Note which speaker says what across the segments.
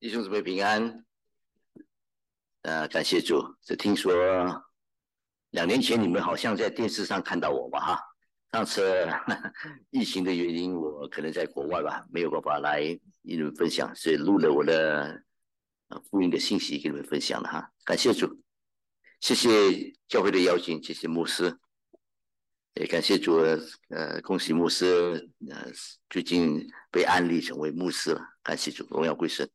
Speaker 1: 弟兄姊妹平安，呃，感谢主。这听说两年前你们好像在电视上看到我吧？哈，上次 疫情的原因，我可能在国外吧，没有办法来与你们分享，所以录了我的福音的信息给你们分享了哈。感谢主，谢谢教会的邀请，谢谢牧师，也感谢主，呃，恭喜牧师，呃，最近被安利成为牧师了，感谢主，荣耀归神。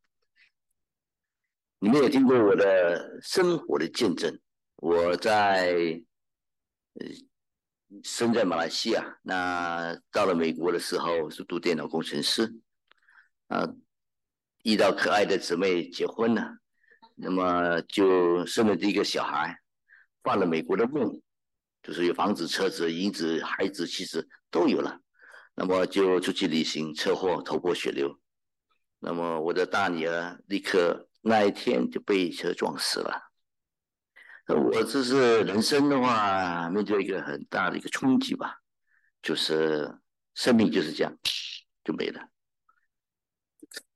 Speaker 1: 你们有听过我的生活的见证？我在呃生在马来西亚，那到了美国的时候是读电脑工程师，啊，遇到可爱的姊妹结婚了，那么就生了第一个小孩，犯了美国的梦，就是有房子、车子、银子、孩子，妻子都有了，那么就出去旅行，车祸头破血流，那么我的大女儿立刻。那一天就被车撞死了。我这是人生的话，面对一个很大的一个冲击吧，就是生命就是这样，就没了。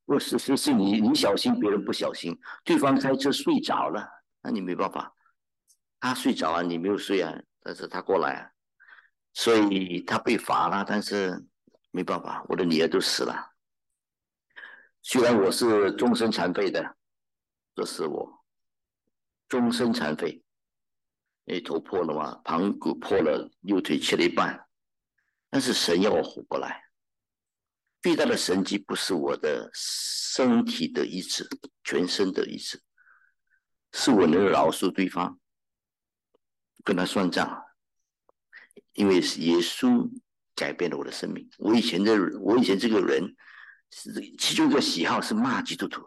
Speaker 1: 不是是是你你小心，别人不小心，对方开车睡着了，那你没办法。他睡着啊，你没有睡啊，但是他过来啊，所以他被罚了，但是没办法，我的女儿都死了。虽然我是终身残废的。这是我终身残废，哎，头破了嘛，膀骨破了，右腿切了一半。但是神要我活过来，最大的神迹不是我的身体的医治，全身的医治，是我能饶恕对方，跟他算账，因为耶稣改变了我的生命。我以前的我以前这个人是其中一个喜好是骂基督徒。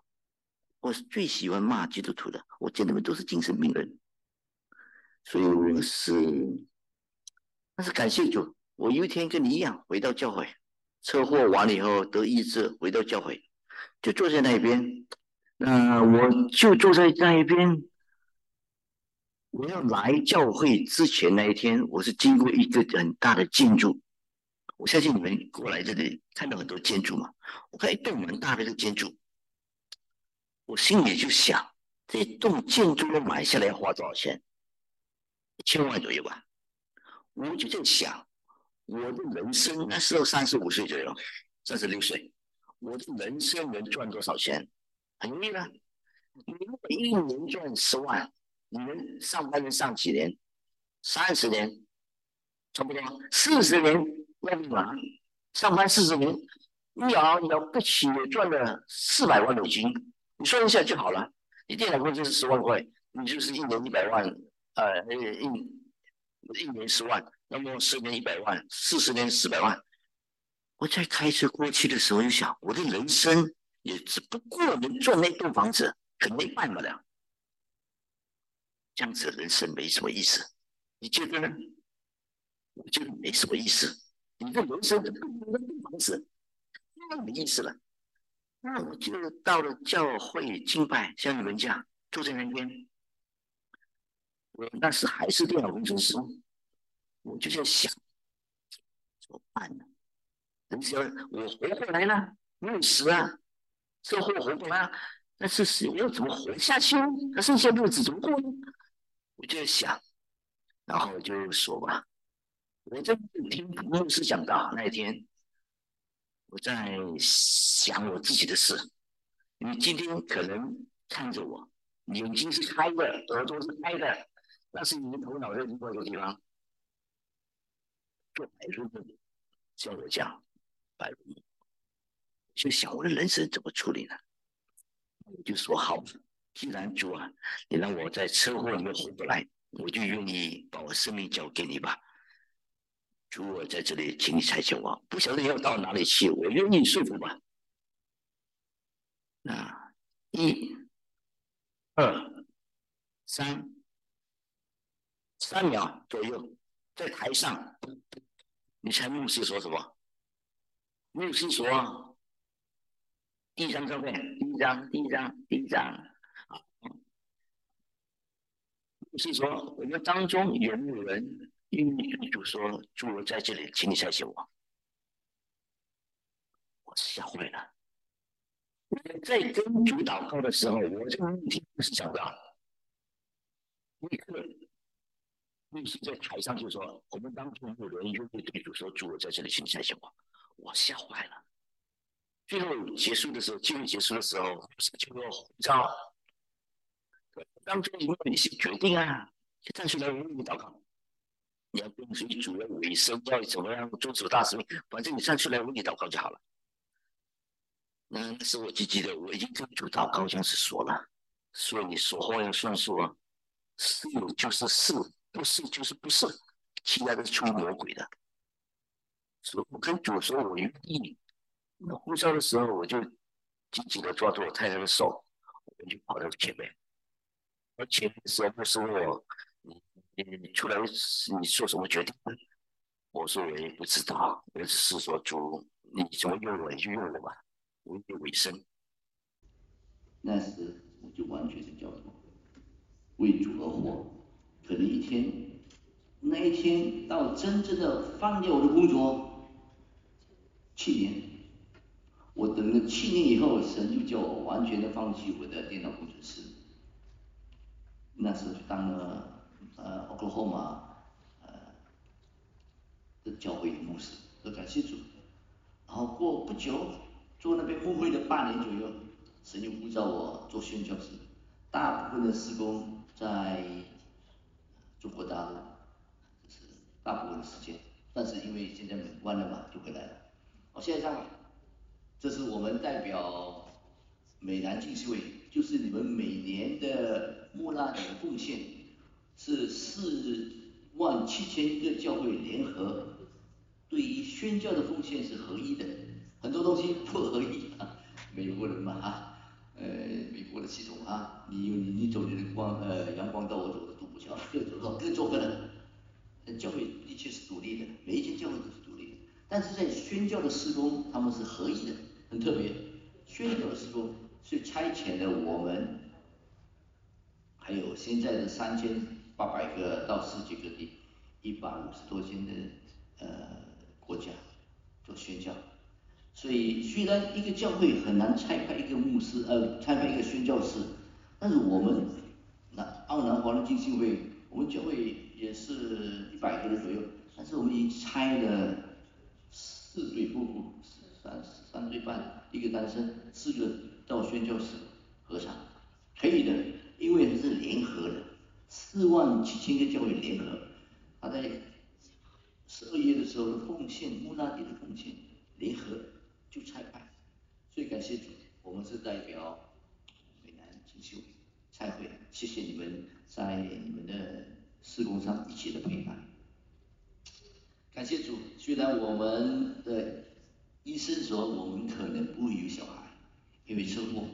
Speaker 1: 我是最喜欢骂基督徒的，我见他们都是精神病人，所以我是，但是感谢主，我有一天跟你一样回到教会，车祸完了以后得医治，回到教会，就坐在那边，那我就坐在那一边。我要来教会之前那一天，我是经过一个很大的建筑，我相信你们过来这里看到很多建筑嘛，我看一栋蛮大的一个建筑。我心里就想，这栋建筑要买下来要花多少钱？一千万左右吧。我就在想，我的人生那时候三十五岁左右，三十六岁，我的人生能赚多少钱？很容易了，你如果一年赚十万，你们上班能上几年？三十年，差不多。四十年，那你嘛，上班四十年，你要了不起赚了四百万美金。你算一下就好了。你电脑工资是十万块，你就是一年一百万，呃，一一年十万，那么十年一百万，四十年四百万。我在开车过去的时候，就想，我的人生也只不过能赚那栋房子，可没办法了。这样子的人生没什么意思，你觉得呢？我觉得没什么意思。你的人生怎么那栋房子，那没意思了。那我就到了教会敬拜，像你们这样坐在那边。我那时还是电脑工程师，我就在想怎么办呢？人家我活过来了，没有死啊，生活活过来了，但是是我要怎么活下去呢？那剩下日子怎么过呢？我就在想，然后我就说吧，我在听牧师讲到那一天。我在想我自己的事。你今天可能看着我，眼睛是开的，耳朵是开的，那是你的头脑在另外一个地方。做白日梦，像我讲白日梦，就想我的人生怎么处理呢？我就说好，既然主啊，你让我在车祸里面活过来，我就愿意把我生命交给你吧。主，我在这里，请你差遣我，不晓得要到哪里去，我愿意顺服吧。那一、二、三，三秒左右，在台上，你猜牧师说什么？牧师说：“第一张照片，第一张，第一张，第一张。”牧师说：“我们当中有没有人？”因为就说主在这里，请你相信我。我吓坏了，在跟主祷告的时候，我这个问题是讲的，立刻律师在台上就说：“我们当中有人用对主说，主我在这里，请你相信我。”我吓坏了。最后结束的时候，聚会结束的时候，就要呼召当初你有一些决定啊，就站出来为你祷告。你要跟随主要尾声，要怎么样做主大使命？反正你站出来为你祷告就好了。那是我就记得，我已经跟主祷告，像是说了，说你说话要算数啊，是就是是，不是就是不是，其他的是出魔鬼的。所以我跟主说，我愿意。那呼召的时候，我就紧紧的抓住我太太的手，我就跑到前面。而前面的时候，不是我，你你出来你做什么决定？我说我也不知道，我只是说主，你怎么用我你就用我吧。无以为生。
Speaker 2: 那时我就完全是叫做为主而活。可能一天，那一天到真正的放掉我的工作，七年，我等了七年以后，神就叫我完全的放弃我的电脑工程师。那时就当了呃奥克后嘛呃的教会牧师，都感谢主。然后过不久。做那边牧会的半年左右，神就呼召我做宣教师。大部分的施工在中国大陆，就是大部分的时间。但是因为现在门关了嘛，就回来了。我，现在上，这是我们代表美南浸信会，就是你们每年的莫拉底的贡献是四万七千个教会联合，对于宣教的奉献是合一的。很多东西不合一啊，美国人嘛哈，呃，美国的系统啊，你你你走你的光呃阳光道，我走的独木桥，各走各各做各的。教会的确是独立的，每一间教会都是独立的，但是在宣教的施工，他们是合一的，很特别。宣教的施工是差遣的我们，还有现在的三千八百个到世界各地一百五十多间的呃国家做宣教。所以，虽然一个教会很难拆派一个牧师，呃，拆派一个宣教士，但是我们那奥南华人浸信会，我们教会也是一百个人左右，但是我们已经拆了四对夫妇，三三对半，一个单身，四个到宣教士合唱，可以的，因为是联合的，四万七千个教会联合，他在十二月的时候的奉献，穆拉底的奉献联合。就拆派，所以感谢主，我们是代表美南锦绣彩会，谢谢你们在你们的施工上一起的陪伴。感谢主，虽然我们的医生说我们可能不会有小孩，因为车祸，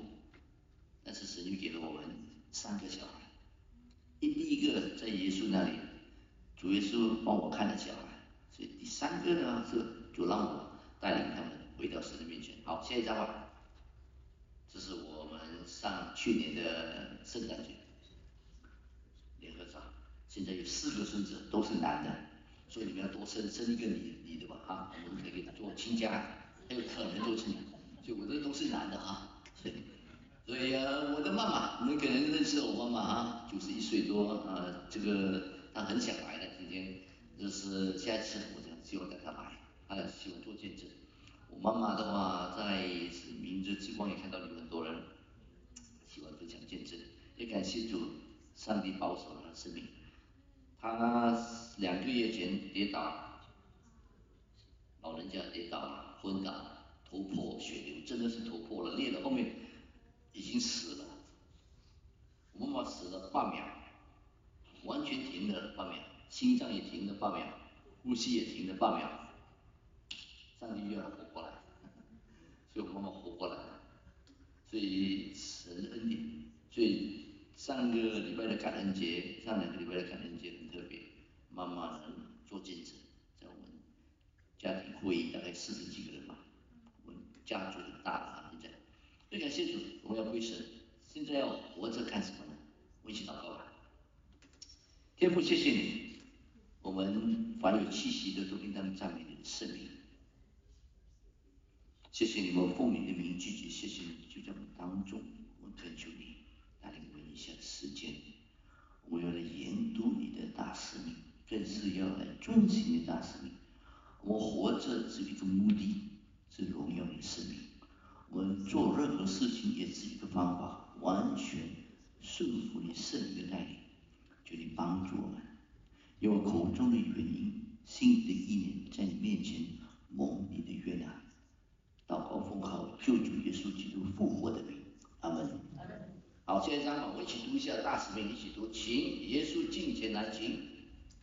Speaker 2: 但是神又给了我们三个小孩。一第一个在耶稣那里，主耶稣帮我看了小孩，所以第三个呢是主让我带领他们。回到神的面前。好，下一张吧。这是我们上去年的圣诞节联合照，现在有四个孙子，都是男的，所以你们要多生生一个女女的吧，啊，我们可以给他做亲家，还有可能做亲家，就我这都是男的哈。所以，所以啊，我的妈妈，你们可能认识我妈妈哈，九十一岁多啊，这个她很想来的，今天就是下一次我就希望带她来，她喜欢做见证。我妈妈的话，在明日之光也看到有很多人喜欢分享见证，也感谢主，上帝保守了他生命。他两个月前跌倒，老人家跌倒了，昏倒，头破血流，真的是头破了裂了，后面已经死了。妈妈死了半秒，完全停了半秒，心脏也停了半秒，呼吸也停了半秒。上帝让他活过来，所以我妈妈活过来。了，所以神恩典。所以上个礼拜的感恩节，上两个礼拜的感恩节很特别，妈妈能做见证，在我们家庭会议大概四十几个人吧，我们家族很大的啊，现在。最感谢主，荣耀归神。现在要活着干什么呢？我一起祷告吧。天父，谢谢你，我们凡有气息的都应当赞美你的圣名。谢谢你们奉你的名聚集，谢谢你就在我们当中，我恳求你带领我们一下时间，我们要来研读你的大使命，更是要来遵循你的大使命。我活着只有一个目的，是荣耀你的生命。我们做任何事情也只有一个方法，完全顺服你圣灵的带领。求你帮助我们，用我口中的原因、心里的意念，在你面前蒙你的悦纳。祷告奉靠救主耶稣基督复活的名，阿门。好，现在让我们一起读一下大使命，一起读，请耶稣进前来，请。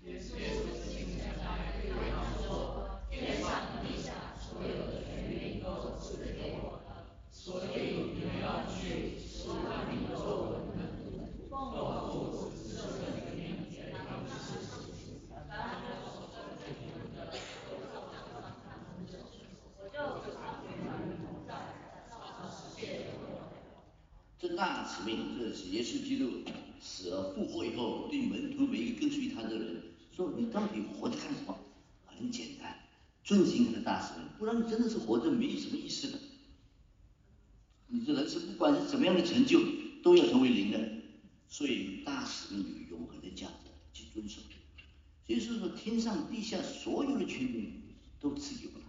Speaker 2: 耶稣进前来，对他说：天上地下所有的权柄都赐给我了，所以你们要去，使万民作我的门徒，奉我父子圣灵的名给他们施洗。凡我所吩咐你们的，都要照他们做。我就。这大使命，这是耶稣基督死了复活以后，对门徒每一个跟随他的人说：“你到底活着干什么？”很简单，遵循他的大使命，不然你真的是活着没什么意思的。你这人生不管是怎么样的成就，都要成为零的。所以大使命有永恒的价值，去遵守。所以说，天上地下所有的权柄都赐给我们。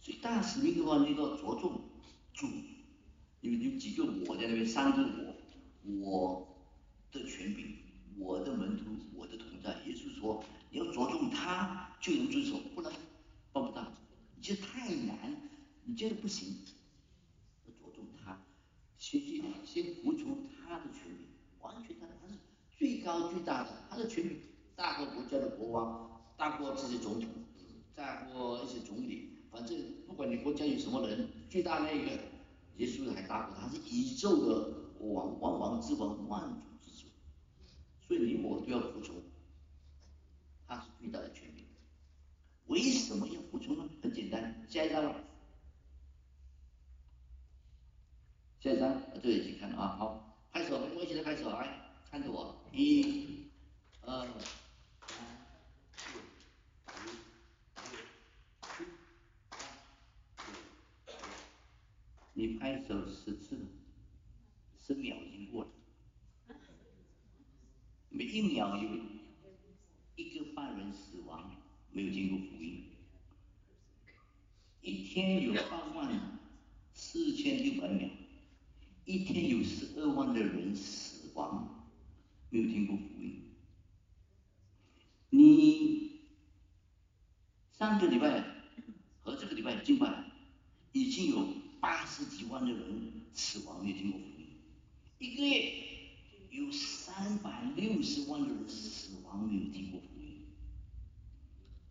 Speaker 2: 所以大使命的话，你要着重主。有有几个我在那边，三个我，我的权柄，我的门徒，我的同在。耶稣说，你要着重他就能遵守，不然办不到。你觉得太难，你觉得不行，要着重他，先去先服从他的权柄，完全他他是最高最大的，他的权柄大过国家的国王，大过这些总统，大过一些总理，反正不管你国家有什么人，最大那个。耶稣还大过他，是宇宙的王，万王之王，万主之主，所以你我都要服从，他是最大的权柄。为什么要服从呢？很简单，下一张，下一张，这里请看啊，好，拍手，我们一起来拍手，来，看着我，一、二。你拍手十次，十秒已经过了，每一秒有一个犯人死亡，没有经过福音。一天有八万四千六百秒，一天有十二万的人死亡，没有听过福音。你上个礼拜和这个礼拜敬拜已经有。八十几万的人死亡没有听过福音，一个月有三百六十万的人死亡没有听过福音，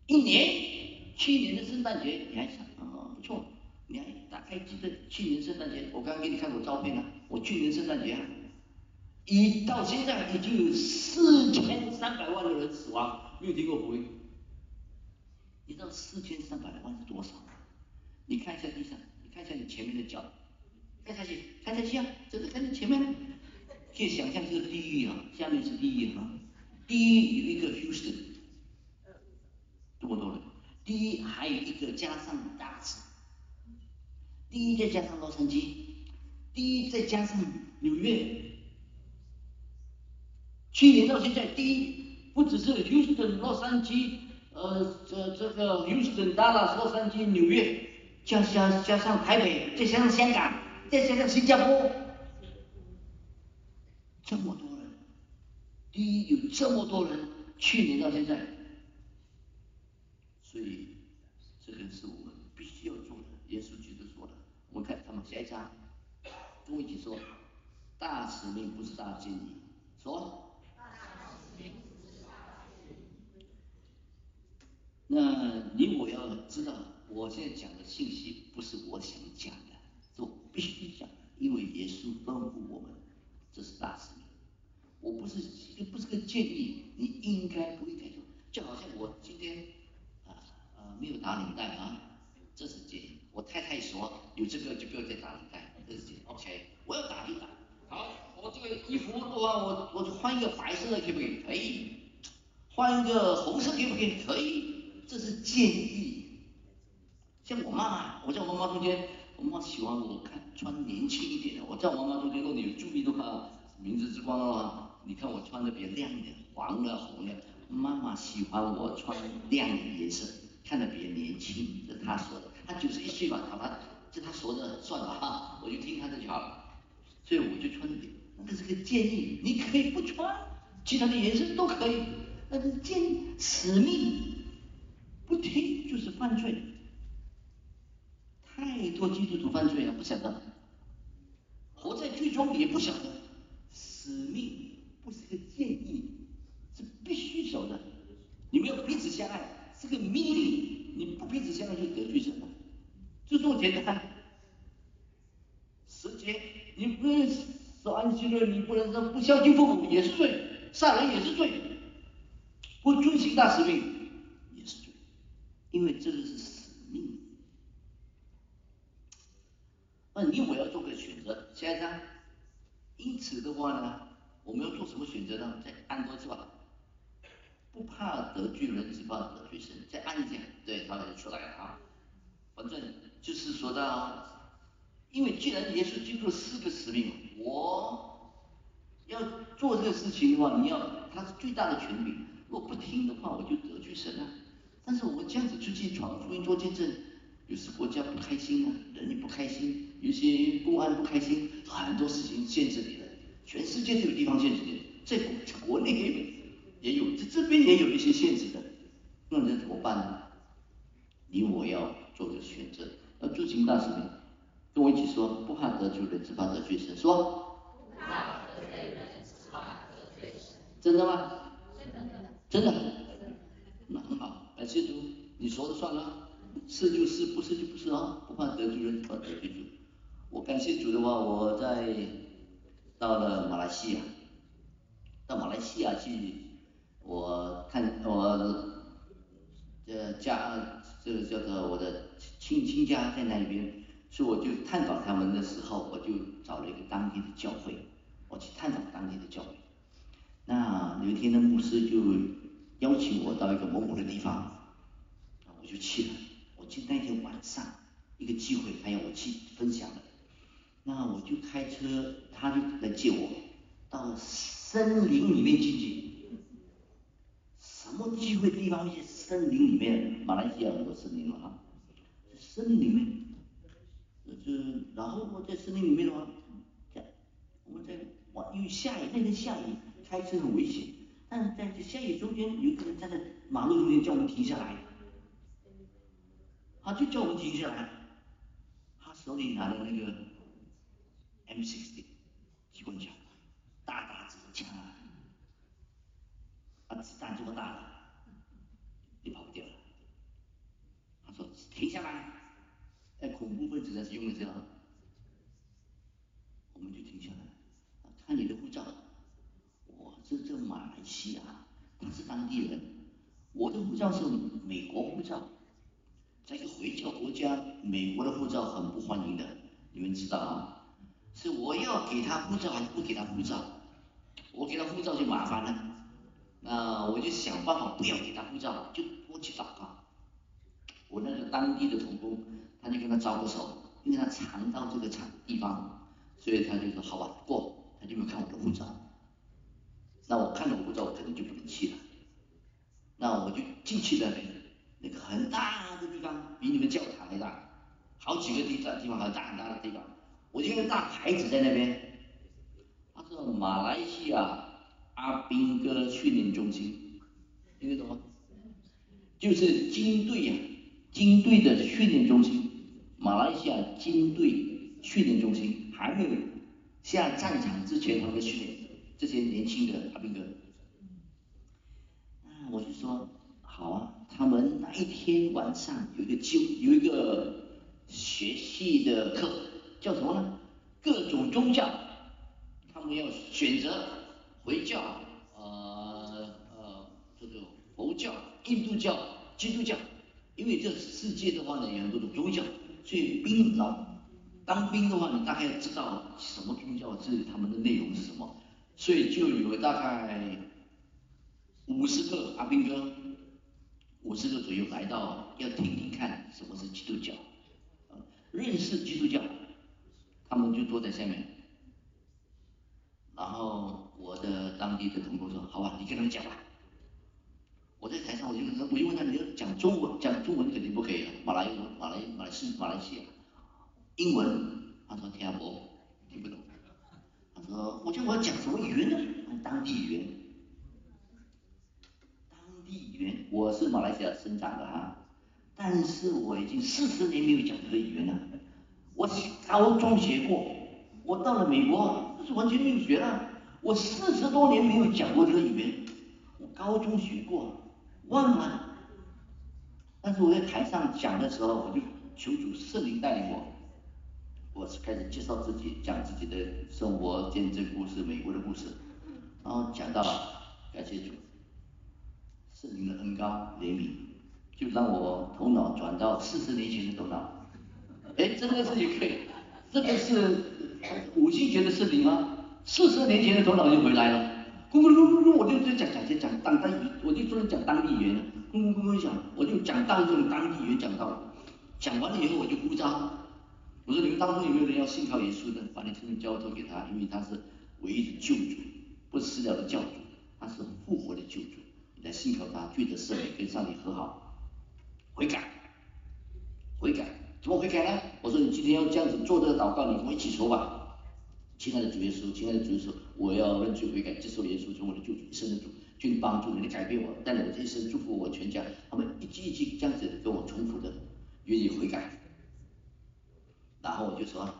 Speaker 2: 一年去年的圣诞节你还想啊不错，你还大概记得去年圣诞节，我刚刚给你看过照片了，我去年圣诞节啊，一到现在已经有四千三百万的人死亡没有听过福音，你知道四千三百万是多少吗？你看一下地上。你看一下你前面的脚，看下去，看下去啊！这个看前面，可以想象这个地狱啊，下面是地狱啊。第一有一个 Houston，多多人。第一还有一个加上大字，第一再加上洛杉矶，第一再加上纽约。去年到现在，第一不只是 Houston、洛杉矶，呃，这这个 Houston、Dallas、洛杉矶、纽约。加加加上台北，再加上香港，再加上新加坡，这么多人，第一有这么多人，去年到现在，所以这个是我们必须要做的。耶稣基督说的，我们看他们下一章，跟我一起说，大使命不是大建议，说。那你我要知道。我现在讲的信息不是我想讲的，是我必须讲的，因为耶稣吩咐我们，这是大使命。我不是不是个建议，你应该不应该做？就好像我今天啊啊没有打领带啊，这是建议。我太太说有这个就不要再打领带，OK，我要打就打。好，我这个衣服的话，我我就换一个白色的可不可以？可以。换一个红色可不可以？可以。这是建议。像我妈妈，我在我妈妈中间，我妈喜欢我看穿年轻一点的。我在我妈妈中间，如果你有注意的话，明日之光的话，你看我穿的比较亮一点，黄的、红的。妈妈喜欢我穿亮的颜色，看着比较年轻，是她说的。她九十一岁吧，好吧，这他说的，算了哈，我就听他的就好了。所以我就穿点，那是个建议，你可以不穿，其他的颜色都可以，那是建议，使命，不听就是犯罪。太多基督徒犯罪了，不晓得，活在剧中也不晓得，使命不是个建议，是必须守的。你们要彼此相爱，是个命令，你不彼此相爱就得罪神了，就这么简单。十节，你不守安息日，你不能说不孝敬父母也是罪，杀人也是罪，不遵行大使命也是罪，因为这个是使命。那你我要做个选择，下一章。因此的话呢，我们要做什么选择呢？再按多次吧。不怕得罪人，只怕得罪神。再按一下，对，他就出来了啊。反正就是说到。因为既然耶稣基督四个使命，我要做这个事情的话，你要他是最大的权柄。如果不听的话，我就得罪神了。但是我们这样子出去传福音做见证，有时国家不开心啊，人也不开心，有些公安不开心，很多事情限制你的。全世界都有地方限制你，在国内也有，也有，这这边也有一些限制的。那这怎么办呢？你我要做个选择，要做行大使命。跟我一起说，不怕得罪人，只怕得罪神。说，
Speaker 3: 不怕得罪人，只怕得罪神。
Speaker 2: 真的吗？
Speaker 3: 真的。
Speaker 2: 真的。那很好，感谢主，你说了算了，是就是，不是就不是啊。不怕得罪人，只怕得罪主。我感谢主的话，我在到了马来西亚，到马来西亚去，我看我的家，这个叫做我的亲亲家在那里边。所以我就探访他们的时候，我就找了一个当地的教会，我去探访当地的教会。那有一天呢，牧师就邀请我到一个某某的地方，我就去了。我记得那天晚上一个机会，他要我去分享的。那我就开车，他就来接我到森林里面进去。什么机会地方？去森林里面，马来西亚很多森林嘛哈，森林里面。是，然后我在森林里面的话，我们在哇，因为下雨，那天下雨，开车很危险。但是在这下雨中间，有一个人站在马路中间叫我们停下来，他就叫我们停下来，他手里拿的那个 M60 机关枪，大大子的枪啊，啊子弹这么大的，你跑不掉了。他说停下来。在恐怖分子在使用的时候，我们就停下来，看你的护照。我是这马来西亚，他是当地人。我的护照是美国护照，在一个回教国家，美国的护照很不欢迎的，你们知道啊？是我要给他护照还是不给他护照？我给他护照就麻烦了，那我就想办法不要给他护照，就过去祷告。我那个当地的同工。他就跟他招个手，因为他常到这个场地方，所以他就说好吧过，他就没有看我的护照。那我看了护照，我肯定就不能去了。那我就进去了，那个很大的地方，比你们教堂还大，好几个地方地方很大很大的地方。我就看个大牌子在那边，他说马来西亚阿兵哥训练中心，听得懂吗？就是军队呀，军队的训练中心。马来西亚军队训练中心还没有下战场之前，他们的训练这些年轻的阿兵哥。啊，我就说好啊，他们那一天晚上有一个就有一个学习的课，叫什么呢？各种宗教，他们要选择回教、呃呃这个佛教、印度教、基督教，因为这世界的话呢有很多种宗教。所以兵老当兵的话，你大概知道什么宗教是他们的内容是什么，所以就有大概五十个阿兵哥，五十个左右来到，要听听看什么是基督教，认识基督教，他们就坐在下面，然后我的当地的同工说，好吧，你跟他们讲吧。我在台上，我就我就问他，你要讲中文，讲中文肯定不可以了，马来文、马来、马来西马来西亚，英文，他说听不懂，听不懂。他说，我叫我要讲什么语言呢？当地语言。当地语言，我是马来西亚生长的哈，但是我已经四十年没有讲这个语言了。我高中学过，我到了美国，那是完全没有学了。我四十多年没有讲过这个语言，我高中学过，忘了。但是我在台上讲的时候，我就求主圣灵带领我，我是开始介绍自己，讲自己的生活见证故事，美国的故事，然后讲到了感谢主。圣灵的恩高怜悯，就让我头脑转到四十年前的头脑。哎，这个是也可以，这个是五星节的圣灵啊，四十年前的头脑就回来了。咕咕噜噜噜，我就在讲讲讲讲当地，我就专门讲当地语言。咕咕咕咕讲，我就讲到用当地语言讲到，讲完了以后我就呼召，我说你们当中有没有人要信靠耶稣的？把你这份交托给他，因为他是唯一的救主，不是死了的教主，他是复活的救主。你来信靠他，罪得赦免，跟上帝和好，悔改，悔改，怎么悔改呢？我说你今天要这样子做这个祷告，你跟我一起说吧。亲爱的主耶稣，亲爱的主耶稣，我要认罪悔改，接受耶稣成我的救主，一生的主，求你帮助你，改变我，带领我这一生，祝福我全家。他们一句一句这样子跟我重复的，愿意悔改。然后我就说，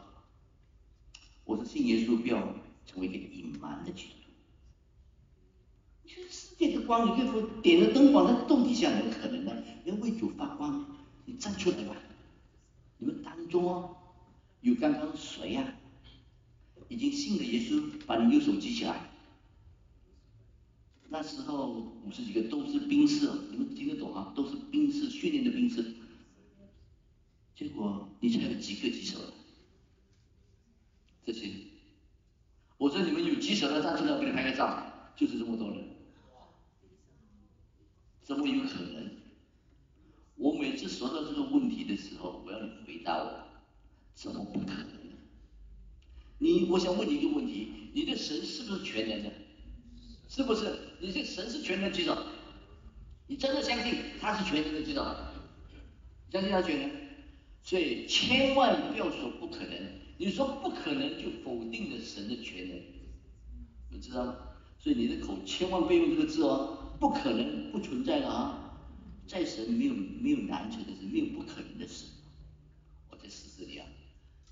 Speaker 2: 我是信耶稣，不要成为一个隐瞒的基督徒。世界的光，你可以说点了灯光在洞底下，怎么可能呢？要为主发光，你站出来吧！你们当中哦，有刚刚谁呀？已经信了耶稣，把你右手举起来。那时候五十几个都是兵士，你们听得懂啊？都是兵士训练的兵士。结果你才有几个举手的？这些，我说你们有举手的站出来，我给你拍个照，就是这么多人。怎么有可能？我每次说到这个问题的时候，我要你回答我，怎么不可能？你，我想问你一个问题：你的神是不是全能的？是不是？你这神是全能举手？你真的相信他是全能的举手？相信他全能？所以千万不要说不可能。你说不可能，就否定了神的全能，你知道吗？所以你的口千万别用这个字哦。不可能不存在的啊，在神没有没有难成的事，没有不可能的事。我在试试你啊，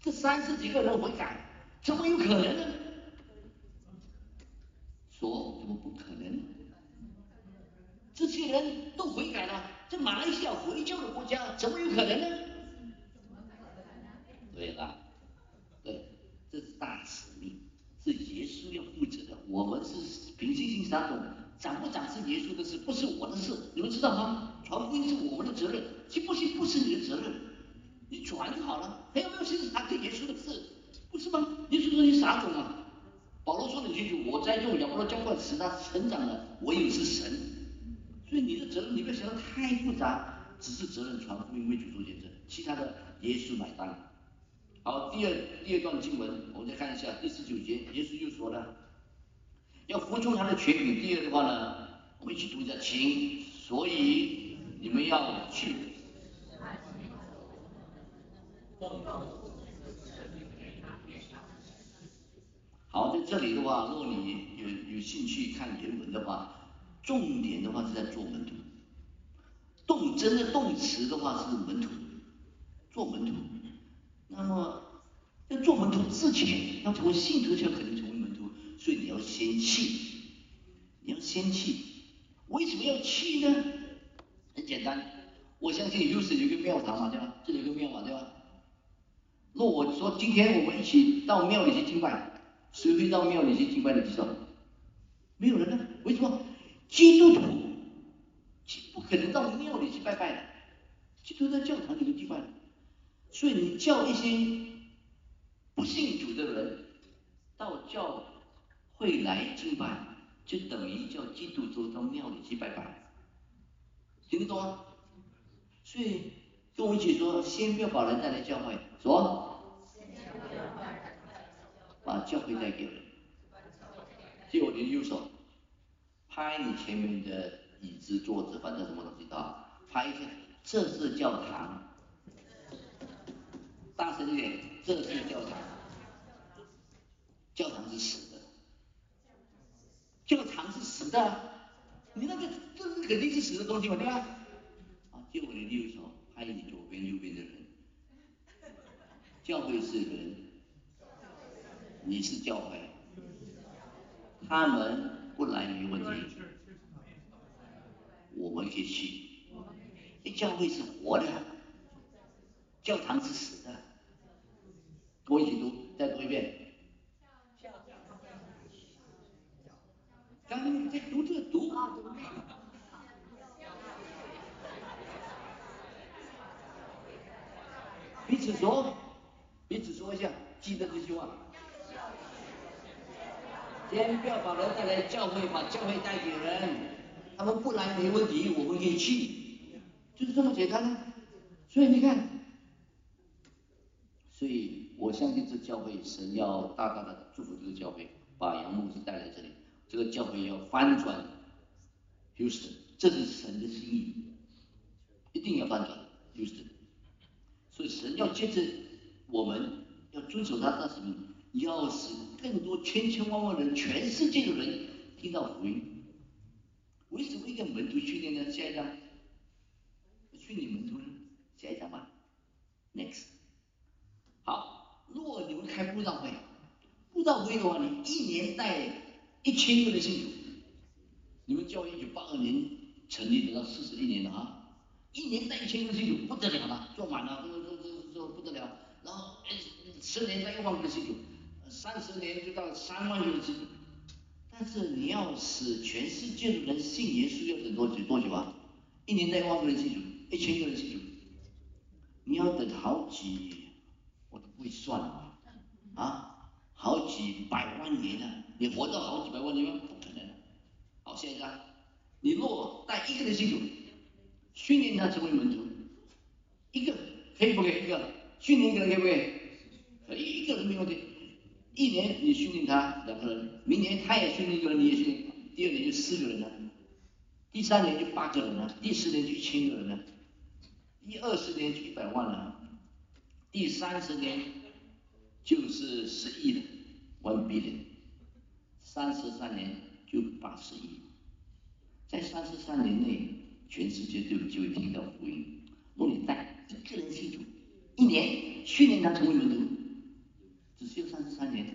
Speaker 2: 这三十几个人悔改，怎么有可能呢？说怎么不可能？这些人都悔改了，这马来西亚回教的国家，怎么有可能呢？对了，对，这是大使命，是耶稣要负责的，我们是凭信心撒种。长不长是耶稣的事，不是我的事，你们知道吗？传福音是我们的责任，信不信不是你的责任，你传就好了。还有没有信是他跟耶稣的事，不是吗？耶稣说你傻种啊？保罗说的清楚，我在用亚伯拉交换使他成长的，我也是神。所以你的责任，你不要想的太复杂，只是责任传福音为主做见证，其他的耶稣买单。好，第二第二段经文，我们再看一下第十九节，耶稣又说了。要服从他的权柄。第二的话呢，我们一起读一下，请。所以你们要去。好，在这里的话，如果你有有兴趣看原文的话，重点的话是在做门徒。动真的动词的话是门徒，做门徒。那么在做门徒之前，要成为信徒，就要肯定成为门徒。所以你要先气，你要先气，为什么要气呢？很简单，我相信有是有个庙堂嘛，对吧？这里有个庙嘛，对吧？若我说今天我们一起到庙里去敬拜，谁会到庙里去敬拜的举手？没有人呢？为什么？基督徒不可能到庙里去拜拜的，基督在教堂里面敬拜。所以你叫一些不信主的人到教。会来敬拜，就等于叫基督徒到庙里去拜拜。听得懂吗？所以跟我一起说，先不要把人带来教会，说，把教会带给人。借我的右手，拍你前面的椅子、桌子，反正什么东西的，拍一下，这是教堂。大声一点，这是教堂。教堂是死的，教堂是死的，你那个这是肯定是死的东西嘛，对吧？啊，借我的右手拍你左边、右边的人，教会是人，你是教会，他们不来没问题，我们可以去。教会是活的，教堂是死的。跟我一起读，再读一遍。刚才你在读这读。彼此说，彼此说一下，记得这句话。先不要把人带来教会，把教会带给人，他们不来没问题，我们可以去，就是这么简单。所以你看，所以我相信这教会神要大大的祝福这个教会，把杨牧师带来这里，这个教会要翻转，就是这是神的心意，一定要翻转，就是。所以神要接着我们要遵守他的使命，要使更多千千万万人，全世界的人听到福音。为什么一个门徒训练呢？下一张，训练门徒呢？下一张吧，next。好，如果你们开布道会，布道会的话，你一年带一千个人信主，你们教会一九八二年成立的，到四十一年了啊。一年带一千个信徒不得了了，坐满了，这这这这不得了。然后十年带一万个信徒，三十年就到三万个信徒。但是你要使全世界的人信耶稣，要等多久多久啊？一年带一万个人信主，一千个人信主，你要等好几，我都不会算啊，啊，好几百万年呢？你活到好几百万年吗？不可能。好，下一张，你若带一个人信主。训练他成为门徒，一个可以不可以？一个训练一个人可以不可以？可以一个人没问题。一年你训练他两个人，明年他也训练一个人，你也训练，第二年就四个人了，第三年就八个人了，第四年就一千个人了，第二十年就一百万了，第三十年就是十亿了，one billion，三十三年就八十亿，在三十三年内。全世界都有机会听到福音。若你带一个人信主，一年训练他成为门徒，只需要三十三年。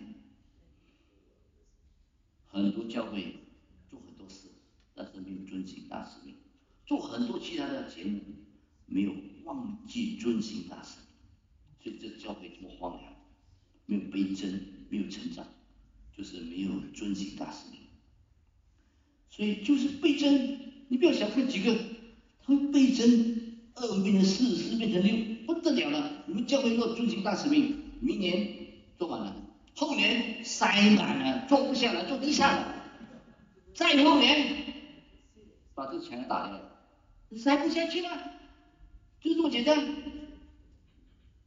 Speaker 2: 很多教会做很多事，但是没有遵行大使命；做很多其他的节目，没有忘记遵行大使命。所以这教会这么荒凉，没有倍增，没有成长，就是没有遵行大使命。所以就是倍增。你不要小看几个，他会倍增，二变成四，四变成六，不得了了。你们教会若遵行大使命，明年做完了，后年塞满了，坐不下了，坐地上了，再后年把这墙打掉，塞不下去了，就这么简单。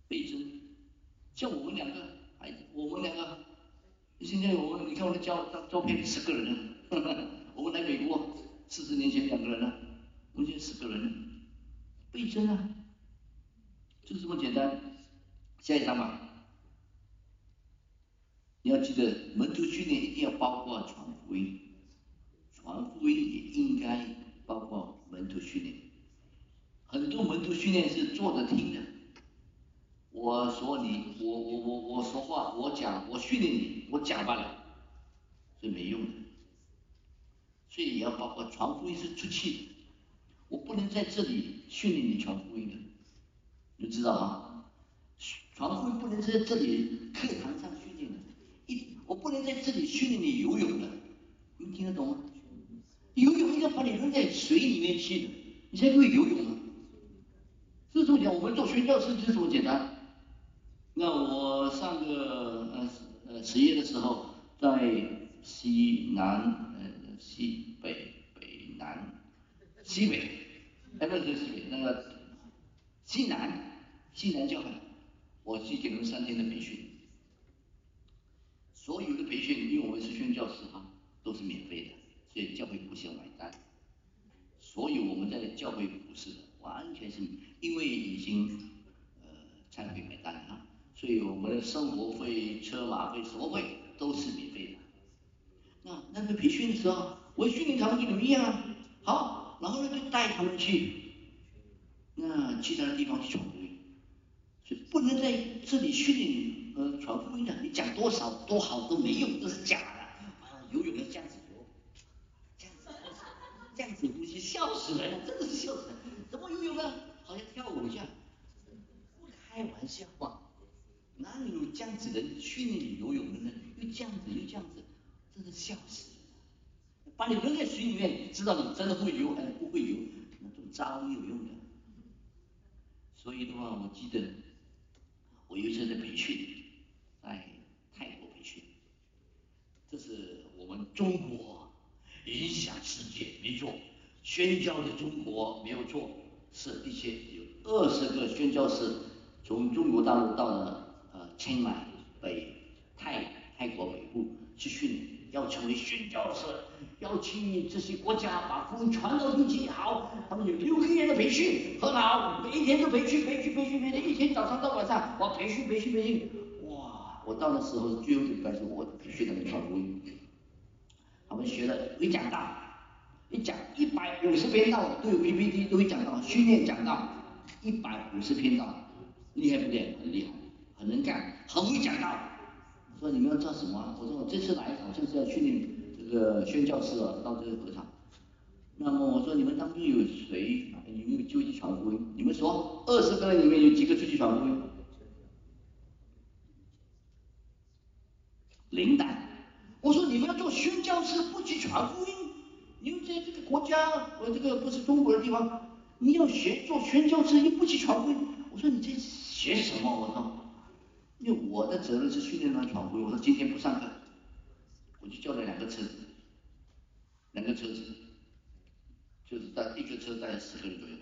Speaker 2: 倍增，像我们两个孩子，我们两个，现在我们你看我的照照照片，十个人，我们来美国。四十年前两个人了，目前十个人，倍增啊，就这么简单。下一张吧，你要记得门徒训练一定要包括传福音，传福音也应该包括门徒训练。很多门徒训练是坐着听的，我说你，我我我我说话，我讲，我训练你，我讲罢了，是没用的。所以也要包括传福音是出气的，我不能在这里训练你传福音的，你知道吗？传福音不能在这里课堂上，我不能在这里训练你游泳的，你听得懂吗？游泳应该把你扔在水里面去的，你才会游泳啊。是这么讲，我们做宣教师就这么简单。那我上个呃呃职业的时候，在西南呃。西北北南西北哎，不是西北，那个西南西南教会，我去给他们三天的培训，所有的培训，因为我们是宣教师哈，都是免费的，所以教会不需要买单。所有我们在教会服侍的，完全是因为已经呃才会买单哈，所以我们的生活费、车马费、什么费都是免费的。那那个培训的时候，我训练他们跟你们一样啊，好，然后呢就带他们去那其他的地方去传福音，所以不能在这里训练呃传福音的，你讲多少多好都没用，都是假的啊，游泳要这样子游，这样子这样子呼吸，笑死人了，真的是笑死人，怎么游泳呢？好像跳舞一样，不开玩笑嘛，哪里有这样子的训练游泳的呢？又这样子又这样子。真是笑死了！把你扔在水里面，知道你真的会游还是不会游，那种招没有用的。所以的话，我记得我有一次在培训，在泰国培训，这是我们中国影响世界，没错，宣教的中国没有错，是一些有二十个宣教士从中国大陆到了呃清迈北泰泰国北部去训练。要成为宣教士，要去这些国家把福音传到地极。好，他们有六个月的培训，很好，每一天都培训，培训，培训，培训，一天早上到晚上，我，培训，培训，培训，我到的时候最后一个礼拜是我学的传福音，他们学了会讲到，一讲一百五十篇道都有 PPT，都会讲到训练讲到，一百五十篇道，厉害不厉害？很厉害，很能干，很会讲到。我。说你们要做什么？我说我这次来好像是要训练这个宣教师啊，到这个合场。那么我说你们当中有谁有没有就去传福音？你们说二十个人里面有几个出去传福音？零蛋。我说你们要做宣教师不去传福音？你们在这个国家，我这个不是中国的地方，你要学做宣教师又不去传福音？我说你这学什么？我说。因为我的责任是训练他传福音，我说今天不上课，我就叫了两个车子，两个车子，就是带一个车带十个人左右，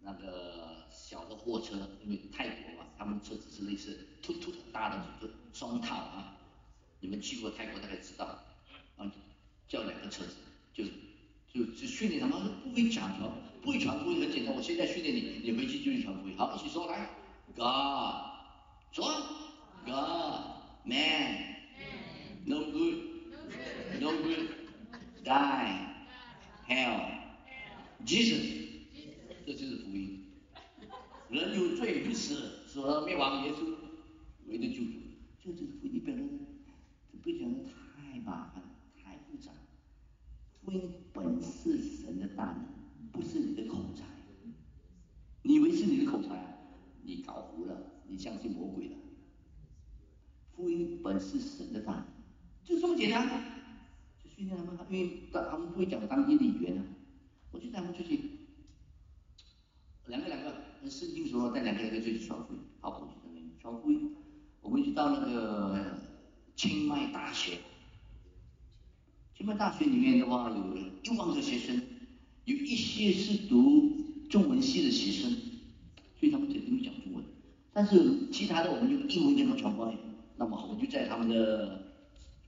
Speaker 2: 那个小的货车，因为泰国嘛，他们车子是类似突突大的就双塔啊，你们去过泰国大概知道，啊，叫两个车子，就就就训练他们，不会讲传，不会传福音很简单，我现在训练你，你回去就去传福音，好，一起说来，God。说，God, man, no good, no good, die, hell, Jesus，这就是福音。人有罪必死，死而灭亡，耶稣唯的救主，这就是福音。本人不讲太麻烦，太复杂。福音本是神的大能，不是你的口才。你以为是你的口才？你搞糊了。你相信魔鬼了？福音本是神的大能，就这么简单。就训练他们，因为他们不会讲当地的语言啊。我就带他们出去，两个两个，圣经说带两个两个出去传福音，好，我去那边传福音。我们就到那个清迈大学，清迈大学里面的话有一万个学生，有一些是读中文系的学生，所以他们肯定会讲中文。但是其他的我们用英文跟他们传播，那么我就在他们的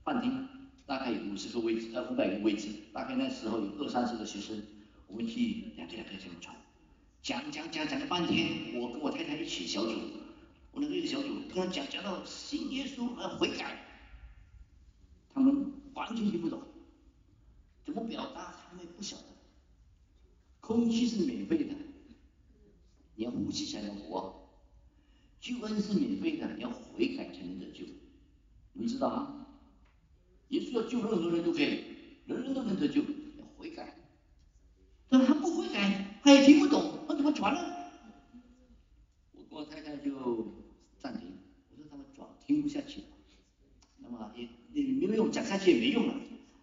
Speaker 2: 饭厅，大概有五十个位置，呃五百个位置，大概那时候有二三十个学生，我们去两个两个这样传，讲讲讲讲了半天，我跟我太太一起小组，我那个小组跟他讲讲到信耶稣和悔改，他们完全听不懂，怎么表达他们不晓得，空气是免费的，你要呼吸才能活。救恩是免费的，你要悔改才能得救，你知道吗？耶稣要救任何人都可以，人人都能得救，要悔改。但他不悔改，他也听不懂，那怎么传呢？我跟我太太就，听不下去了，那么也也没有用，讲下去也没用了，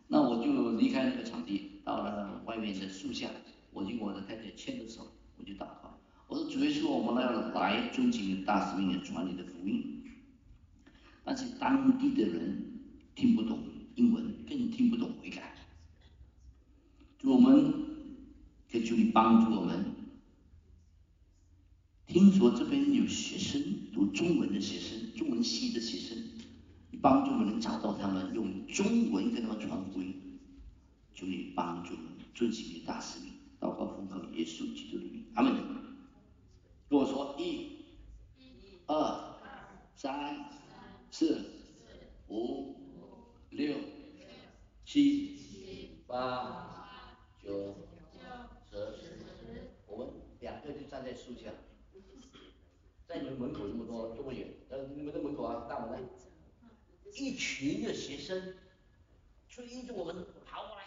Speaker 2: 那我就离开那个场地，到了外面的树下，我跟我的太太牵着手，我就祷告。我说主耶稣我们要来尊敬大使命的传你的福音，但是当地的人听不懂英文，更听不懂悔改。就我们可以求你帮助听说这边有学生读中文的学生，中文系的学生，你帮助我们找到他们，用中文跟他们传福音，求你帮助我们遵行你大使命，祷告奉靠耶稣基督的名，阿门。跟我说一、二、三、四、五、六、七、八、九、十，我们两个就站在树下。在你们门口这么多，这么远，呃，你们的门口啊，大门呢，一群的学生追着我们跑过来，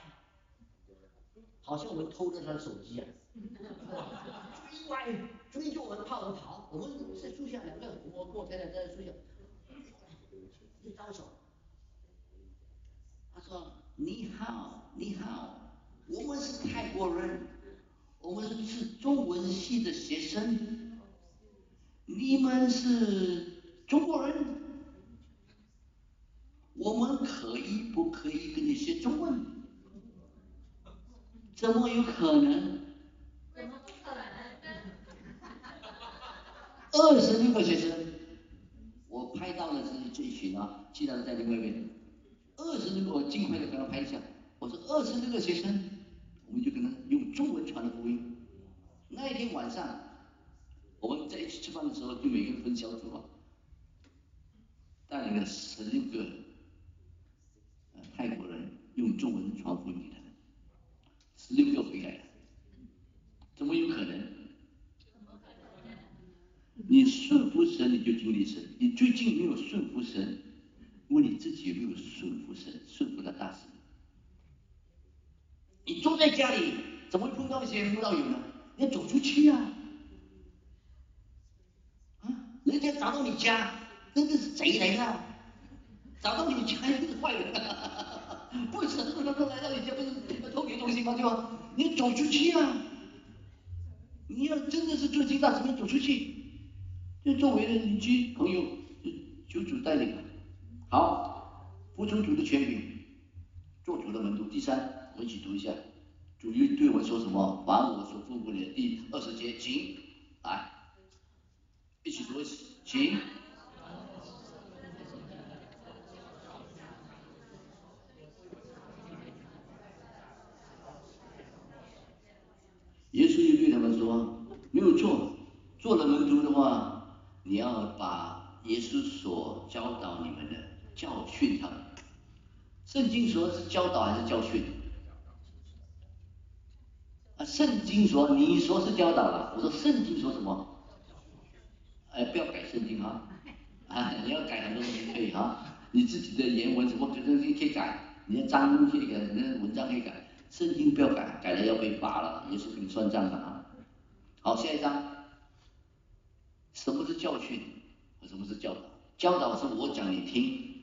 Speaker 2: 好像我们偷了他的手机啊，追过来，追着我们跑，我们跑，我们在树下两个，我跟我太太在树下，一招手，他说你好，你好，我们是泰国人，我们是是中文系的学生。你们是中国人，我们可以不可以跟你学中文？怎么有可能？
Speaker 3: 怎么不可能？
Speaker 2: 二十六个学生，我拍到的是这一群啊，其他的在另外一边。二十六个，我尽快的给他拍一下。我说二十六个学生，我们就跟他用中文传的福音。那一天晚上。我们在一起吃饭的时候，就每个人分小组啊，带领了十六个呃泰国人用中文传福音给他们，十六个回来了，怎么有可能？你顺服神，你就经历神。你最近没有顺服神，问你自己有没有顺服神，顺服了大神？你坐在家里，怎么会碰到一些慕道友呢？你要走出去啊！人家找到你家，那个是贼来的，找到你家那是坏人，不是他们来到你家不是偷你东西吗？对吧？你走出去啊！你要真的是做金大使命走出去，这周围的邻居朋友，求主带领。好，服从主的权柄，做主的门徒。第三，我们一起读一下，主又对我们说什么？凡我所吩咐你的，第二十节，请来。一起读一起，请。耶稣就对他们说：“没有错，做了门徒的话，你要把耶稣所教导你们的教训他们。圣经说是教导还是教训？啊，圣经说，你说是教导了，我说圣经说什么？”哎，不要改圣经哈，啊，你要改很多东西可以哈，你自己的原文什么东西可以改，你的章可以改，你的文章可以改，圣经不要改，改了要被罚了，也是给你算账的啊。好，下一章，什么是教训？什么是教导？教导是我讲你听，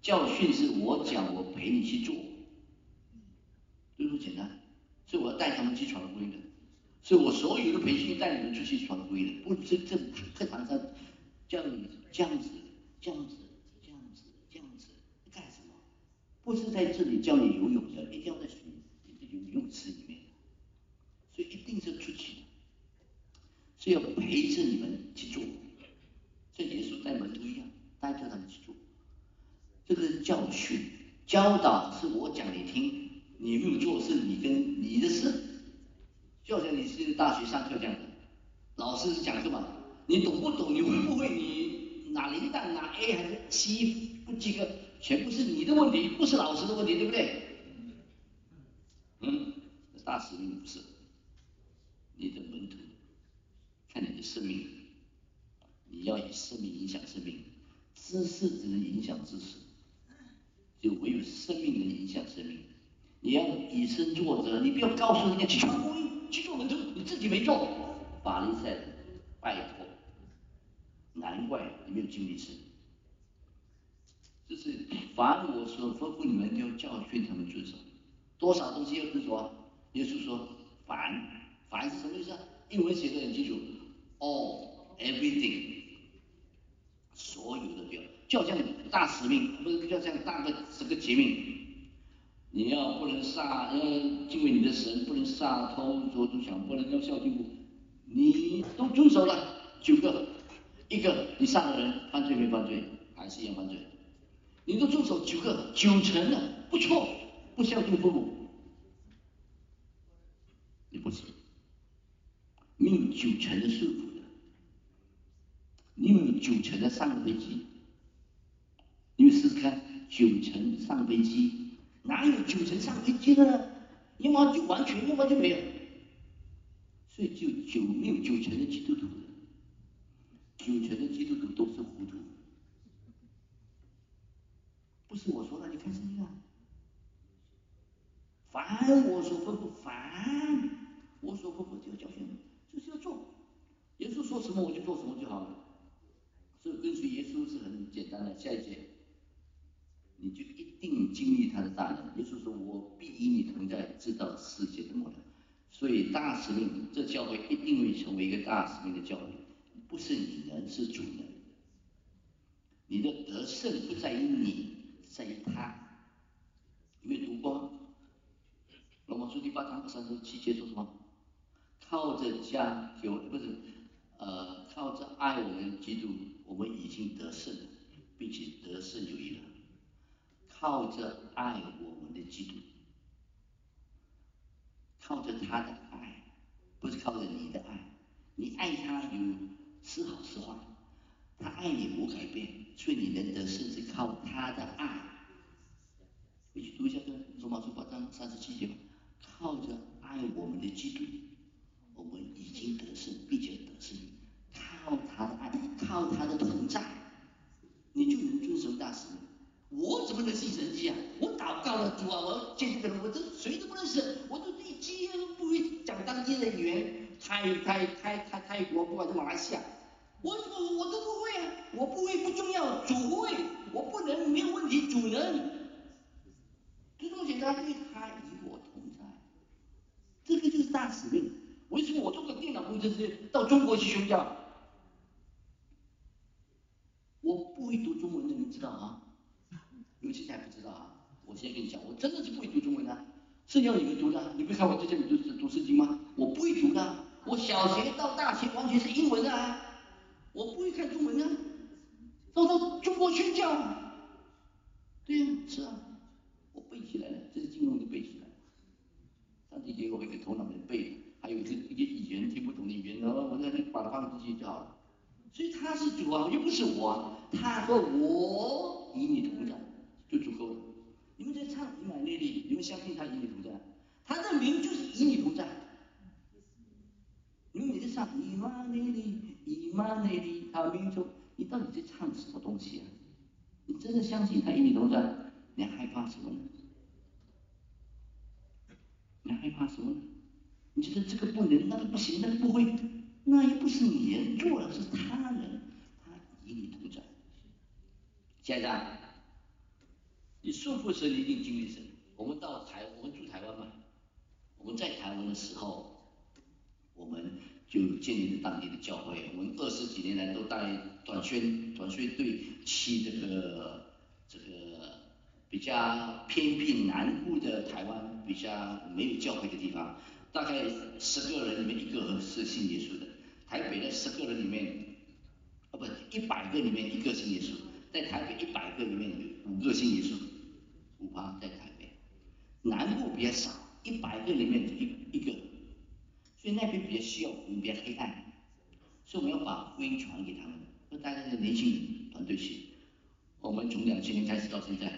Speaker 2: 教训是我讲我陪你去做，就这么简单，所以我要带他们去传福音的。所以我所有的培训带你们出去传福音的，不是这课堂上教你这样子、这样子、这样子、这样子干什么？不是在这里教你游泳的，一定要在水游泳池里面。所以一定是出去的，是要陪着你们去做，这耶稣带门徒一样，带着他们去做。这个教训、教导，是我讲你听，你没有做是你跟你的事。就像你是大学上课这样的，老师是讲什么，你懂不懂？你会不会？你拿零蛋拿 A 还是 C 不及格，全部是你的问题，不是老师的问题，对不对？嗯，大使命不是你的门徒，看你的生命，你要以生命影响生命，知识只能影响知识，就唯有生命能影响生命。你要以身作则，你不要告诉人家去。去做门徒，你自己没做，法利赛人，拜托，难怪你没有经历神。就是凡我所吩咐你们，要教训他们遵守。多少东西要遵守啊？耶稣说，凡，凡是什么意思啊？英文写的很清楚，all，everything，所有的表，就好像大使命，不是，就像大个这个诫命。你要不能杀，要敬畏你的神，不能杀偷捉住抢，不能要孝敬父母，你都遵守了。九个，一个你杀了人，犯罪没犯罪，还是一样犯罪，你都遵守九个，九成了，不错，不孝敬父母，你不行，你有九成的顺服的，你有九成的上飞机，你们试试看，九成上飞机。哪有九成上飞机的呢？要么就完全，要么就没有。所以就九没有九成的基督徒，九成的基督徒都是糊涂。不是我说的，你看圣经啊。凡我所吩咐，凡我所吩咐就要教训，就是要做。耶稣说什么我就做什么就好了。所以跟随耶稣是很简单的。下一节。你就一定经历他的大能，耶稣说：“我必与你同在，直到世界的末了。”所以大使命，这教会一定会成为一个大使命的教会，不是你能，是主能。你的得胜不在于你，在于他。有没有读过？罗马书第八章三十七节说什么？靠着加有不是呃，靠着爱我们基督，我们已经得胜，并且得胜有余了。靠着爱我们的基督，靠着他的爱，不是靠着你的爱。你爱他有是好是坏，他爱你无改变，所以你能得胜是靠他的爱。你去读一下这罗马书八章三十七节吧。靠着爱我们的基督，我们已经得胜，并且得胜。靠他的爱，靠他的同在，你就能遵守大使命。我怎么能信神迹啊？我祷告了主啊，我见这个人，我这谁都不认识，我都一句都不会讲当地的语言，泰泰泰泰泰国，不管是马来西亚，我我我都不会啊，我不会不重要，主会，我不能没有问题，主能，就这么简单，因为他与我同在，这个就是大使命。为什么我做个电脑工程师到中国去宣教？我不会读，们现在不知道啊？我现在跟你讲，我真的是不会读中文的，是要你们读的。你不看我在这里读读圣经吗？我不会读的，我小学到大学完全是英文的啊，我不会看中文啊。到到中国宣教，对呀，是啊，我背起来了，这是经文都背起来了。上帝给我一个头脑能背，还有一些一些语言听不懂的语言，然后我再把它放进去就好了。所以他是主啊，又不是我，他和我与你同在。就足够了。你们在唱以马内利，你们相信他与你同在？他的名就是与你同在。你们每次唱以马内利，以马内利，他名中，你到底在唱什么东西啊？你真的相信他与你同在？你害怕什么呢？你害怕什么呢？你觉得这个不能，那个不行，那个不会，那又不是你人做的，是他人，他与你同在。先生。你顺服神，你一定经历神。我们到台，我们住台湾嘛，我们在台湾的时候，我们就建立了当地的教会。我们二十几年来都带短宣，短宣队去这个这个比较偏僻南部的台湾，比较没有教会的地方。大概十个人里面一个是信耶稣的。台北的十个人里面，啊不，一百个里面一个信耶稣。在台北一百个里面有五个信耶稣。五八在台北，南部比较少，一百个里面一一个，所以那边比较需要福音，比较黑暗，所以我们要把福音传给他们。那大家是年轻人团队去，我们从两千年开始到现在，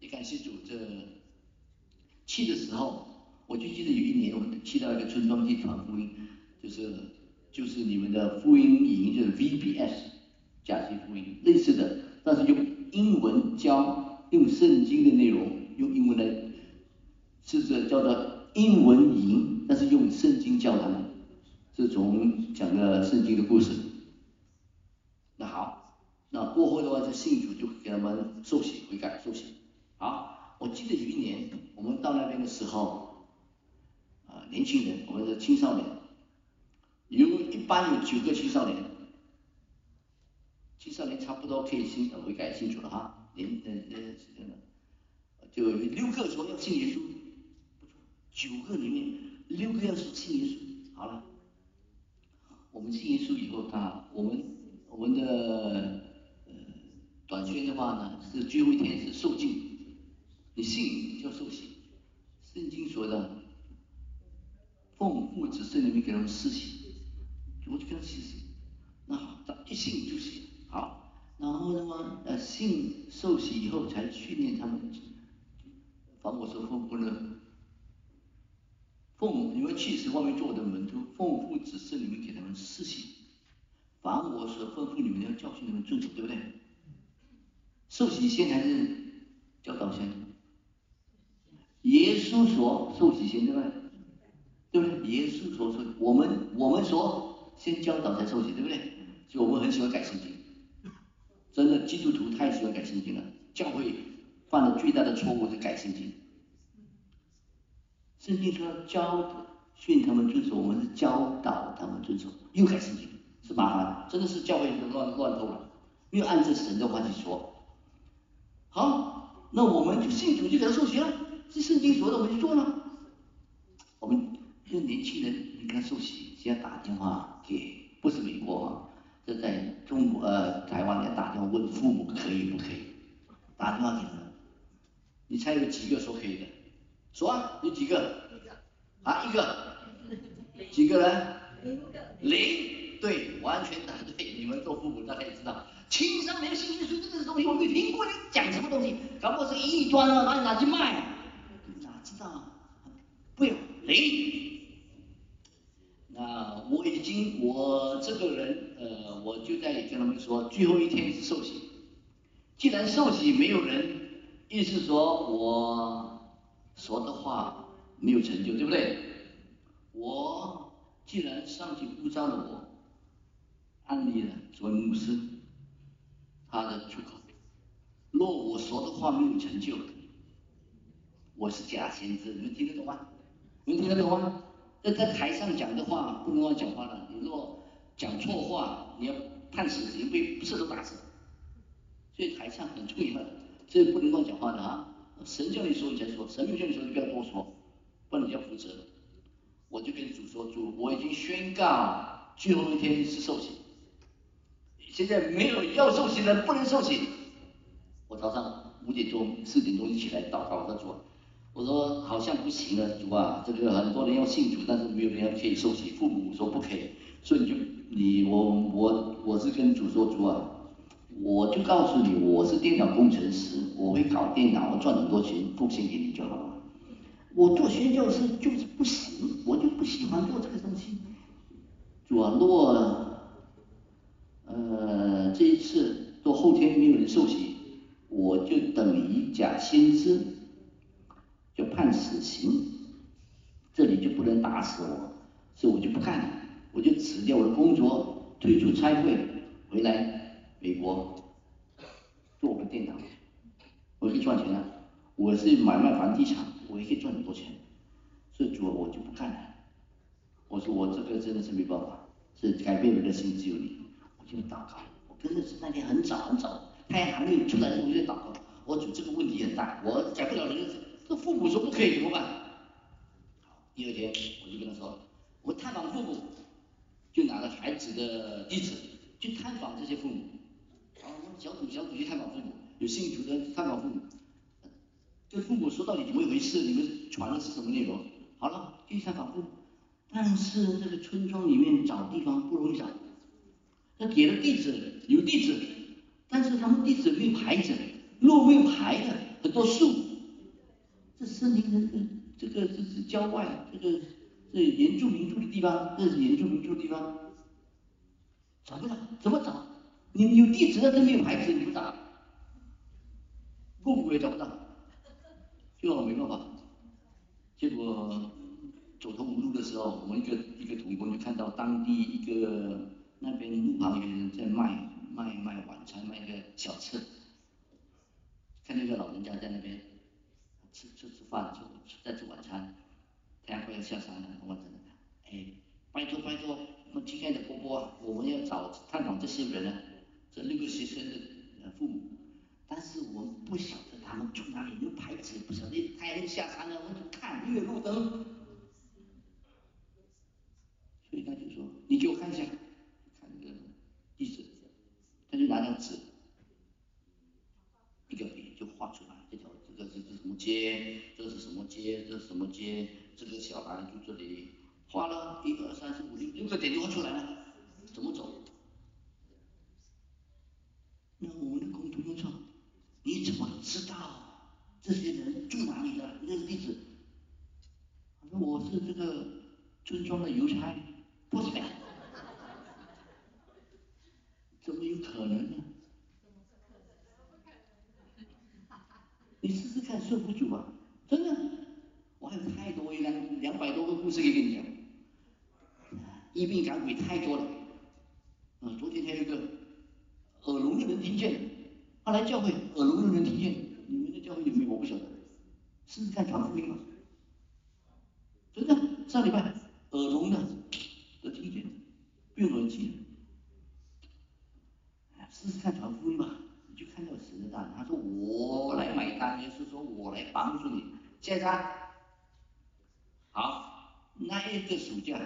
Speaker 2: 你看新主这去的时候，我就记得有一年我们去到一个村庄去传福音，就是就是你们的福音营，就是 VBS 假期福音类似的，但是用英文教。用圣经的内容用英文来，是这叫做英文营，但是用圣经教他们，是从讲的圣经的故事。那好，那过后的话，这信主就给他们受洗悔改受洗。好，我记得有一年我们到那边的时候，啊，年轻人，我们的青少年，有一般有九个青少年，青少年差不多可以信悔改信主了哈。年呃呃，就六个说要信耶稣，不错，九个里面六个要是信耶稣，好了，我们信耶稣以后，他我们我们的呃短宣的话呢，是最后一天是受敬，你信就要受洗，圣经说的，奉父子圣灵给他们施洗，我就跟他施洗，那好，他一信就行，然后呢么呃信受洗以后才训练他们，凡我所吩咐的，奉你们去使外面做我的门徒，奉父子圣灵给他们施洗，凡我所吩咐你们要教训你们遵守，对不对？受洗先还是教导先？耶稣说受洗先，对不对？对不对？耶稣说说我们我们说先教导才受洗，对不对？所以我们很喜欢改圣经，真的基督徒太喜欢改圣经了，教会犯了最大的错误是改圣经。圣经说教训他们遵守，我们是教导他们遵守，又改圣经，是麻烦，真的是教会乱乱透了，没有按照神的话去说。好，那我们就信主就给他受洗了，是圣经说的，我们就做了。我们这年轻人，你看受洗，先要打电话给，不是美国哈，这在中国呃台湾要打电话问父母可以不可以，打电话给他们，你猜有几个说可以的？说啊，有几个？啊，一个。几个人？零。对，完全答对。你们做父母大概也知道，亲生没有信耶稣这个东西，我没听过你讲什么东西，搞不好是异端啊，把你拿去卖，哪知道啊？不要零。那我已经，我这个人，呃，我就在跟他们说，最后一天是受洗。既然受洗没有人，意思说我说的话没有成就，对不对？我既然上帝呼召了我，安利了作为牧师，他的出口，若我说的话没有成就，我是假先知，你们听得懂吗？你们听得懂吗？那在台上讲的话不能乱讲话了，你若讲错话，你要判死刑，被不是都打死。所以台上很重要的，这不能乱讲话的啊！神叫你说你才说，神没叫你说你不要多说，不然你要负责。我就跟主说，主，我已经宣告最后一天是受刑，现在没有要受刑的不能受刑。我早上五点钟、四点钟就起来祷告，我说主，我说好像不行了，主啊，这个很多人要信主，但是没有人要可以受洗，父母说不可以，所以你就你我我我是跟主说，主啊。我就告诉你，我是电脑工程师，我会搞电脑，我赚很多钱，奉献给你就好了。我做宣教师就是不行，我就不喜欢做这个东西。主啊，若呃这一次到后天没有人受洗，我就等于假先知，就判死刑，这里就不能打死我，所以我就不干了，我就辞掉我的工作，退出差会，回来。美国做我的电脑，我可以赚钱啊！我是买卖房地产，我也可以赚很多钱。所以主我就不干了。我说我这个真的是没办法，是改变人的心只有你。我就祷告，我真的是那天很早很早，太阳还没有出来，我就在祷告。我主这个问题很大，我改不了人，这父母说不可以怎么办？好，第二天我就跟他说，我探访父母，就拿了孩子的地址去探访这些父母。然后小组小组去探访父母，有兴趣的探访父母，跟父母说到底怎么一回事？你们传的是什么内容？好了，去探访父母，但是这个村庄里面找地方不容易找，他给了地址，有地址，但是他们地址没有牌子，路没有牌的，很多树，这森林的这个这个这是郊外，这个是原住民住的地方，这是原住民住的地方，找不到，怎么找？你有地址，但是没有牌子，你不找，父母也找不到，就没办法。结果走投无路的时候，我们一个一个同工就看到当地一个那边路旁有人在卖卖卖晚餐，卖个小吃，看那个老人家在那边吃吃吃饭，就在吃晚餐，太阳快要下山了，我真的，哎，拜托拜托，我们亲爱的伯伯，我们要找探访这些人啊。这六个学生的父母，但是我们不晓得他们住哪里，有牌子不晓得，太有路灯，所以他就说，你给我看一下，看那个地址，他就拿张纸，一个笔就画出来，什么街，这是什么街，这是什么街，这个小孩住这里，画了一二三四五六六个点就画出来了，怎么走？那我们的工读生说，你怎么知道这些人住哪里的？那个地址？他说我是这个村庄的邮差，不是的，怎么有可能呢？你试试受不住啊，真的，我还有太多一两两百多个故事可以跟你讲，一病赶鬼太多了。啊，昨天还有一个耳聋的人听见，他来教会，耳聋的人听见，你们的教会有没有？我不晓得，试试看传福音吧。真的，上礼拜耳聋的都听见，不用耳机，哎，试试看传福音吧，你就看到神的大能。他说我来买单，也是说我来帮助你。现在，好，那一个暑假，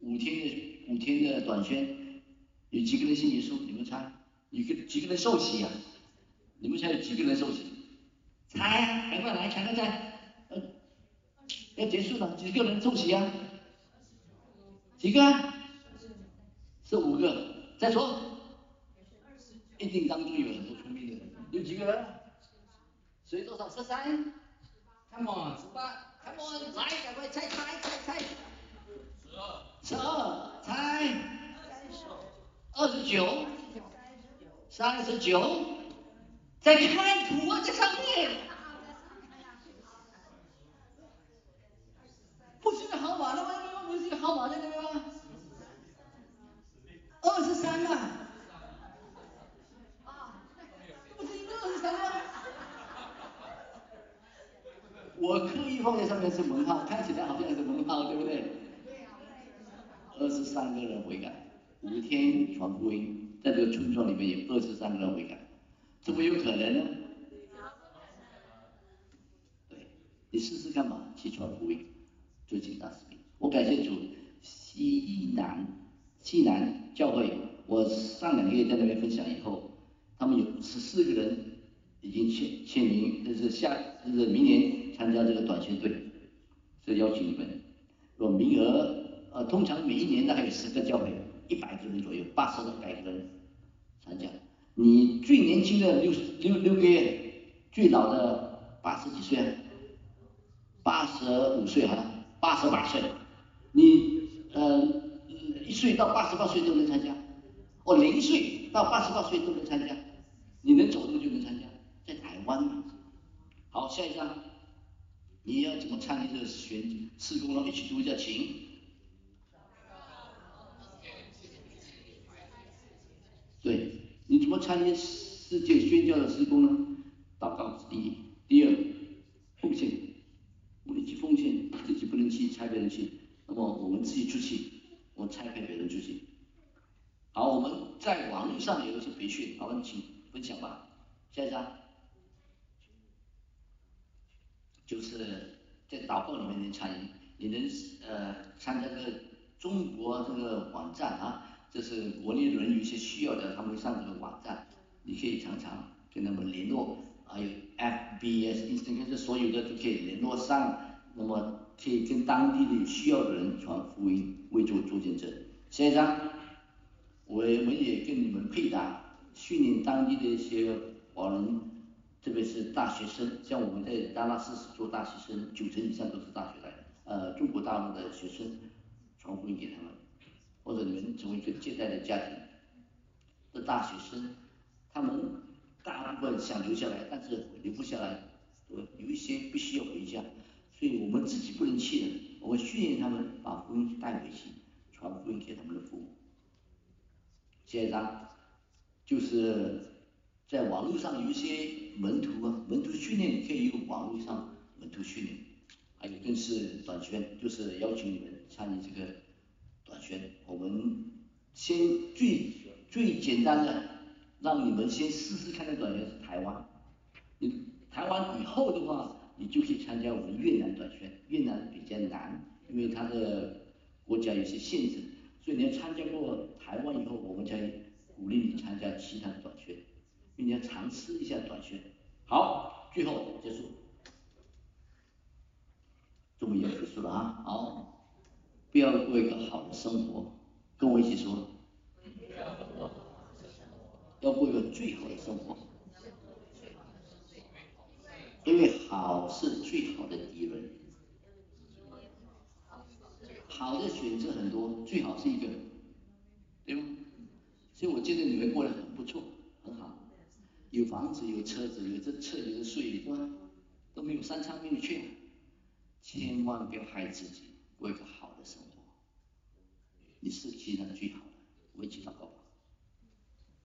Speaker 2: 五天的五天的短宣，有几个人信耶稣？你们猜？有个几个人受洗呀、你们猜有几个人受洗？猜啊，赶快来，抢个猜。呃，要结束了，几个人受洗啊？几个啊？是五个。再说，一定当中有很多聪明的人。有几个人？谁多少？十三？Come on，十八？Come on，来，赶快猜猜猜猜。十二。十二，猜。二十九。三十九。在看图啊，在上面。不是个号码了吗？不是个号码在那边吗？二十三嘛。不是应该二十三吗？我刻意放在上面是门号，看起来好像是门号，对不对？二十三个人悔改，五天传福音，在这个村庄里面有二十三个人悔改，怎么有可能呢？对，你试试看嘛，去传福音，最近大视频。我感谢主，西南西南教会，我上两个月在那边分享以后，他们有十四个人已经签签名，这是下就是明年参加这个短宣队，是邀请你们。有名额，呃，通常每一年大概有十个教会，一百个人左右，八十到百个人参加。你最年轻的六六六个月，最老的八十几岁啊，八十五岁哈，八十八岁，你呃一岁到八十八岁都能参加，哦零岁到八十八岁都能参加，你能走路就能参加，在台湾嘛。好，下一张，你要怎么参与这个选施工呢？一起读一下，请。对，你怎么参与世界宣教的施工呢？祷告是第一，第二，奉献，我们去奉献，自己不能去，差别人去，那么我们自己出去，我差派别人出去。好，我们在网络上有一些培训，好，你请分享吧。下一张，就是在祷告里面能参与，你能呃参加这个中国这个网站啊。这是国内人有些需要的，他们上这个网站，你可以常常跟他们联络，还有 FBS、Instagram 这所有的都可以联络上，那么可以跟当地的需要的人传福音，为主做见证。下一张，我们也跟你们配搭，训练当地的一些华人，特别是大学生，像我们在达拉斯是做大学生，九成以上都是大学来的，呃，中国大陆的学生，传福音给他们。或者你们成为一个接待的家庭的大学生，他们大部分想留下来，但是留不下来，呃，有一些必须要回家，所以我们自己不能去的，我们训练他们把福音带回去，传福音给他们的父母。下一章就是在网络上有一些门徒啊，门徒训练可以用网络上门徒训练，还有更是短宣，就是邀请你们参与这个。短宣，我们先最最简单的，让你们先试试看的短宣是台湾，你台湾以后的话，你就可以参加我们越南短宣。越南比较难，因为它的国家有些限制，所以你要参加过台湾以后，我们才鼓励你参加其他的短宣，并且尝试一下短宣。好，最后结束，终于要结束了啊！好，不要过一个好的生活，跟我一起说，要过一个最好的生活。因为好是最好的敌人，好的选择很多，最好是一个，对吗？所以我觉得你们过得很不错，很好，有房子，有车子，有这车，有这税，对吧？都没有三餐没有缺，千万不要害自己，过一个好，你是其他的最好的，我一起祷告吧。